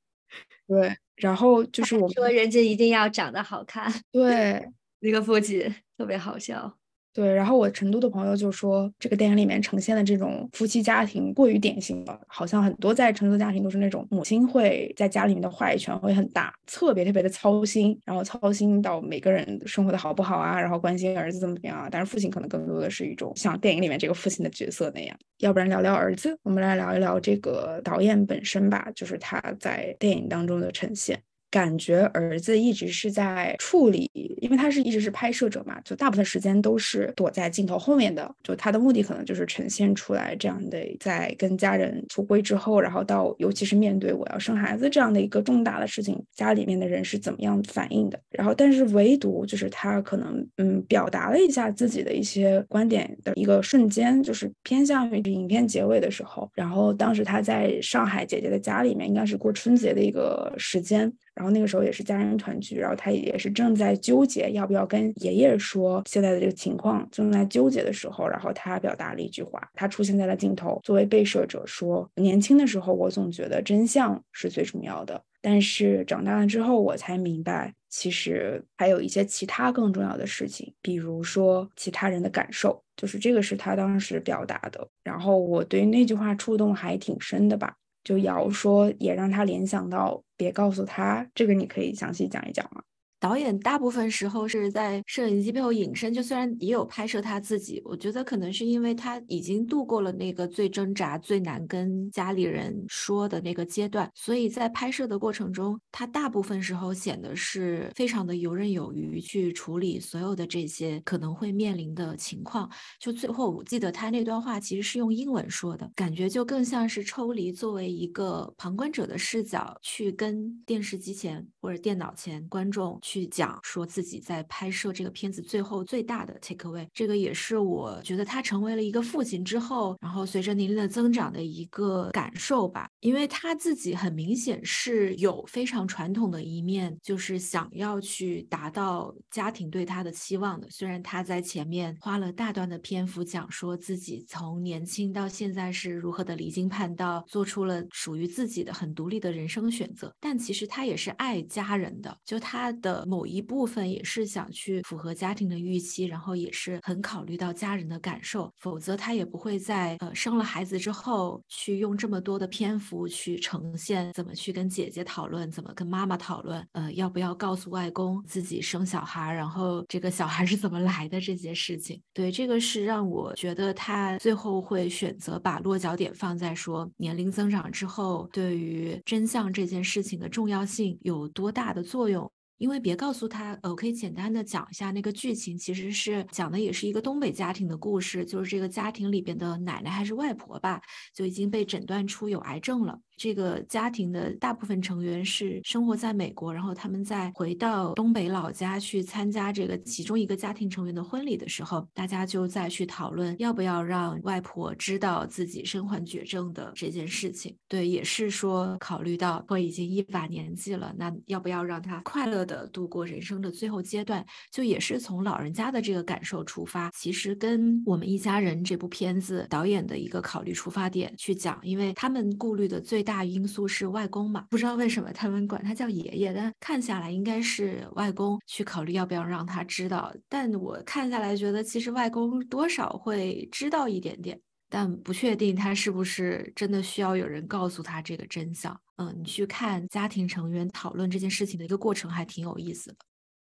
对，然后就是我说人家一定要长得好看。对，那个父亲特别好笑。对，然后我成都的朋友就说，这个电影里面呈现的这种夫妻家庭过于典型了，好像很多在成都家庭都是那种母亲会在家里面的话语权会很大，特别特别的操心，然后操心到每个人生活的好不好啊，然后关心儿子怎么怎么样啊。但是父亲可能更多的是一种像电影里面这个父亲的角色那样。要不然聊聊儿子，我们来聊一聊这个导演本身吧，就是他在电影当中的呈现。感觉儿子一直是在处理，因为他是一直是拍摄者嘛，就大部分时间都是躲在镜头后面的。就他的目的可能就是呈现出来这样的，在跟家人出柜之后，然后到尤其是面对我要生孩子这样的一个重大的事情，家里面的人是怎么样反应的。然后，但是唯独就是他可能嗯表达了一下自己的一些观点的一个瞬间，就是偏向于影片结尾的时候。然后当时他在上海姐姐的家里面，应该是过春节的一个时间。然后那个时候也是家人团聚，然后他也是正在纠结要不要跟爷爷说现在的这个情况，正在纠结的时候，然后他表达了一句话，他出现在了镜头，作为被摄者说：“年轻的时候我总觉得真相是最重要的，但是长大了之后我才明白，其实还有一些其他更重要的事情，比如说其他人的感受，就是这个是他当时表达的。然后我对那句话触动还挺深的吧。”就瑶说，也让他联想到，别告诉他这个，你可以详细讲一讲吗？导演大部分时候是在摄影机背后隐身，就虽然也有拍摄他自己，我觉得可能是因为他已经度过了那个最挣扎、最难跟家里人说的那个阶段，所以在拍摄的过程中，他大部分时候显得是非常的游刃有余去处理所有的这些可能会面临的情况。就最后我记得他那段话其实是用英文说的，感觉就更像是抽离作为一个旁观者的视角去跟电视机前或者电脑前观众。去讲说自己在拍摄这个片子最后最大的 take away，这个也是我觉得他成为了一个父亲之后，然后随着年龄的增长的一个感受吧。因为他自己很明显是有非常传统的一面，就是想要去达到家庭对他的期望的。虽然他在前面花了大段的篇幅讲说自己从年轻到现在是如何的离经叛道，做出了属于自己的很独立的人生选择，但其实他也是爱家人的，就他的。某一部分也是想去符合家庭的预期，然后也是很考虑到家人的感受，否则他也不会在呃生了孩子之后去用这么多的篇幅去呈现怎么去跟姐姐讨论，怎么跟妈妈讨论，呃要不要告诉外公自己生小孩，然后这个小孩是怎么来的这些事情。对，这个是让我觉得他最后会选择把落脚点放在说年龄增长之后对于真相这件事情的重要性有多大的作用。因为别告诉他，呃，我可以简单的讲一下那个剧情，其实是讲的也是一个东北家庭的故事，就是这个家庭里边的奶奶还是外婆吧，就已经被诊断出有癌症了。这个家庭的大部分成员是生活在美国，然后他们在回到东北老家去参加这个其中一个家庭成员的婚礼的时候，大家就在去讨论要不要让外婆知道自己身患绝症的这件事情。对，也是说考虑到我已经一把年纪了，那要不要让他快乐的度过人生的最后阶段？就也是从老人家的这个感受出发，其实跟我们一家人这部片子导演的一个考虑出发点去讲，因为他们顾虑的最大因素是外公嘛，不知道为什么他们管他叫爷爷，但看下来应该是外公去考虑要不要让他知道。但我看下来觉得，其实外公多少会知道一点点，但不确定他是不是真的需要有人告诉他这个真相。嗯，你去看家庭成员讨论这件事情的一个过程，还挺有意思的。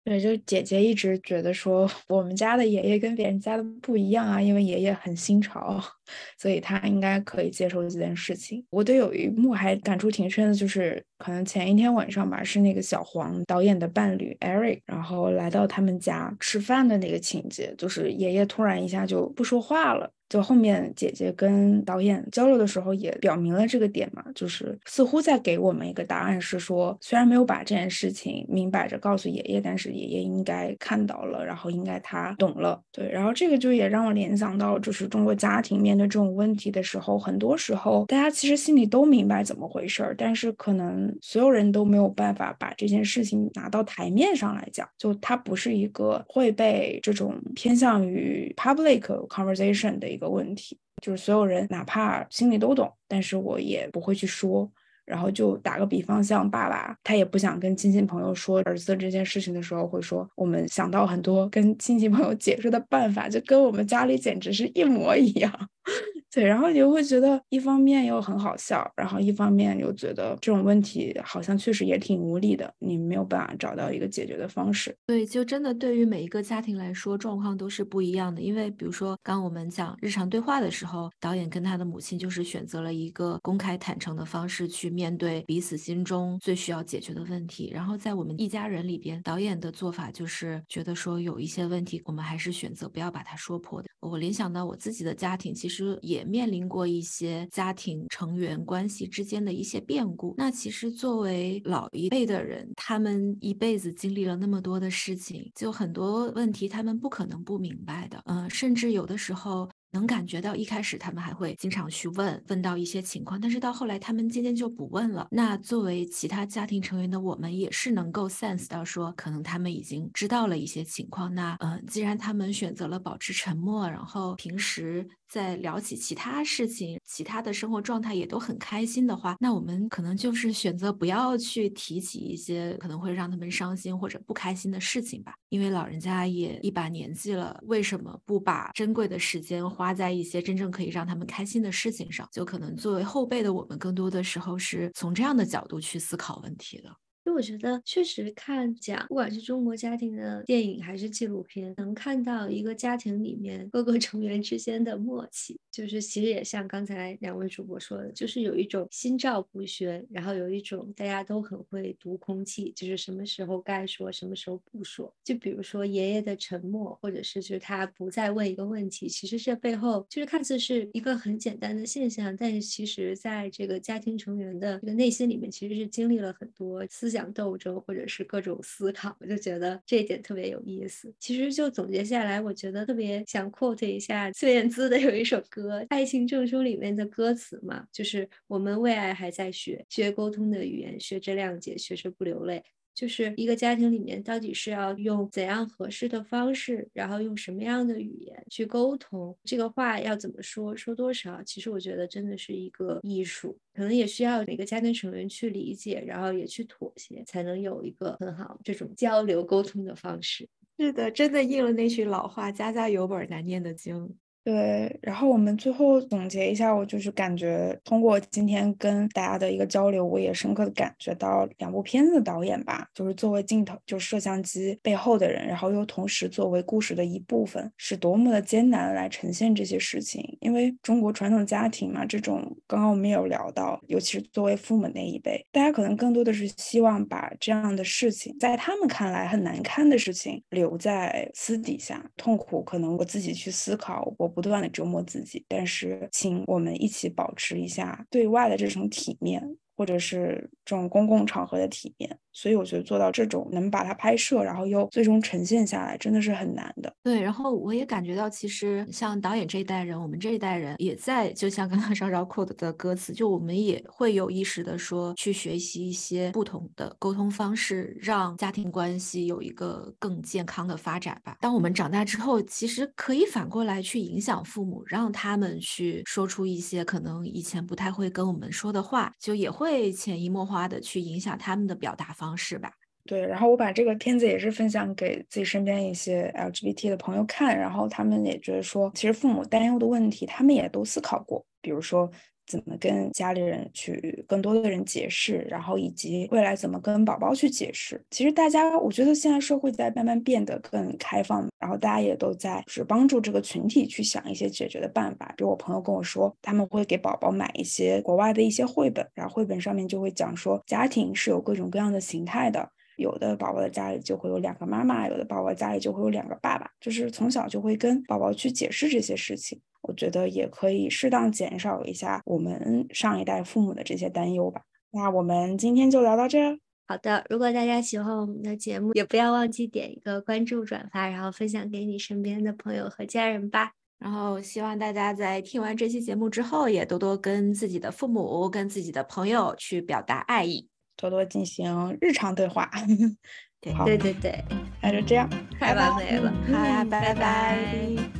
对，就姐姐一直觉得说我们家的爷爷跟别人家的不一样啊，因为爷爷很新潮，所以他应该可以接受这件事情。我对有一幕还感触挺深的，就是可能前一天晚上吧，是那个小黄导演的伴侣 Eric，然后来到他们家吃饭的那个情节，就是爷爷突然一下就不说话了。就后面姐姐跟导演交流的时候也表明了这个点嘛，就是似乎在给我们一个答案，是说虽然没有把这件事情明摆着告诉爷爷，但是爷爷应该看到了，然后应该他懂了。对，然后这个就也让我联想到，就是中国家庭面那这种问题的时候，很多时候大家其实心里都明白怎么回事儿，但是可能所有人都没有办法把这件事情拿到台面上来讲，就它不是一个会被这种偏向于 public conversation 的。一个问题就是所有人哪怕心里都懂，但是我也不会去说。然后就打个比方，像爸爸他也不想跟亲戚朋友说儿子这件事情的时候，会说我们想到很多跟亲戚朋友解释的办法，就跟我们家里简直是一模一样。对，然后你就会觉得一方面又很好笑，然后一方面又觉得这种问题好像确实也挺无力的，你没有办法找到一个解决的方式。对，就真的对于每一个家庭来说，状况都是不一样的。因为比如说刚我们讲日常对话的时候，导演跟他的母亲就是选择了一个公开坦诚的方式去面对彼此心中最需要解决的问题。然后在我们一家人里边，导演的做法就是觉得说有一些问题，我们还是选择不要把它说破的。我联想到我自己的家庭，其实也。面临过一些家庭成员关系之间的一些变故。那其实作为老一辈的人，他们一辈子经历了那么多的事情，就很多问题他们不可能不明白的。嗯，甚至有的时候。能感觉到一开始他们还会经常去问问到一些情况，但是到后来他们渐渐就不问了。那作为其他家庭成员的我们也是能够 sense 到说，可能他们已经知道了一些情况。那嗯，既然他们选择了保持沉默，然后平时在聊起其他事情、其他的生活状态也都很开心的话，那我们可能就是选择不要去提起一些可能会让他们伤心或者不开心的事情吧。因为老人家也一把年纪了，为什么不把珍贵的时间？花在一些真正可以让他们开心的事情上，就可能作为后辈的我们，更多的时候是从这样的角度去思考问题的。因为我觉得确实看讲，不管是中国家庭的电影还是纪录片，能看到一个家庭里面各个 成员之间的默契。就是其实也像刚才两位主播说的，就是有一种心照不宣，然后有一种大家都很会读空气，就是什么时候该说，什么时候不说。就比如说爷爷的沉默，或者是就是他不再问一个问题，其实这背后就是看似是一个很简单的现象，但是其实在这个家庭成员的这个内心里面，其实是经历了很多思想。讲斗争或者是各种思考，我就觉得这一点特别有意思。其实就总结下来，我觉得特别想 quote 一下孙燕姿的有一首歌《爱情证书》里面的歌词嘛，就是我们为爱还在学，学沟通的语言，学着谅解，学着不流泪。就是一个家庭里面到底是要用怎样合适的方式，然后用什么样的语言去沟通，这个话要怎么说，说多少，其实我觉得真的是一个艺术，可能也需要每个家庭成员去理解，然后也去妥协，才能有一个很好这种交流沟通的方式。是的，真的应了那句老话：“家家有本难念的经。”对，然后我们最后总结一下，我就是感觉通过今天跟大家的一个交流，我也深刻的感觉到两部片子的导演吧，就是作为镜头，就摄像机背后的人，然后又同时作为故事的一部分，是多么的艰难来呈现这些事情。因为中国传统家庭嘛，这种刚刚我们也有聊到，尤其是作为父母那一辈，大家可能更多的是希望把这样的事情，在他们看来很难堪的事情留在私底下，痛苦可能我自己去思考，我。不断的折磨自己，但是请我们一起保持一下对外的这种体面。或者是这种公共场合的体面，所以我觉得做到这种能把它拍摄，然后又最终呈现下来，真的是很难的。对，然后我也感觉到，其实像导演这一代人，我们这一代人也在，就像刚刚稍稍 quote 的歌词，就我们也会有意识的说，去学习一些不同的沟通方式，让家庭关系有一个更健康的发展吧。当我们长大之后，其实可以反过来去影响父母，让他们去说出一些可能以前不太会跟我们说的话，就也。会潜移默化的去影响他们的表达方方式吧。对，然后我把这个片子也是分享给自己身边一些 LGBT 的朋友看，然后他们也觉得说，其实父母担忧的问题，他们也都思考过，比如说。怎么跟家里人去更多的人解释，然后以及未来怎么跟宝宝去解释？其实大家，我觉得现在社会在慢慢变得更开放，然后大家也都在是帮助这个群体去想一些解决的办法。比如我朋友跟我说，他们会给宝宝买一些国外的一些绘本，然后绘本上面就会讲说，家庭是有各种各样的形态的，有的宝宝的家里就会有两个妈妈，有的宝宝家里就会有两个爸爸，就是从小就会跟宝宝去解释这些事情。我觉得也可以适当减少一下我们上一代父母的这些担忧吧。那我们今天就聊到这儿。好的，如果大家喜欢我们的节目，也不要忘记点一个关注、转发，然后分享给你身边的朋友和家人吧。然后希望大家在听完这期节目之后，也多多跟自己的父母、跟自己的朋友去表达爱意，多多进行日常对话。对对对对，那就这样，太完美了，好呀，拜拜。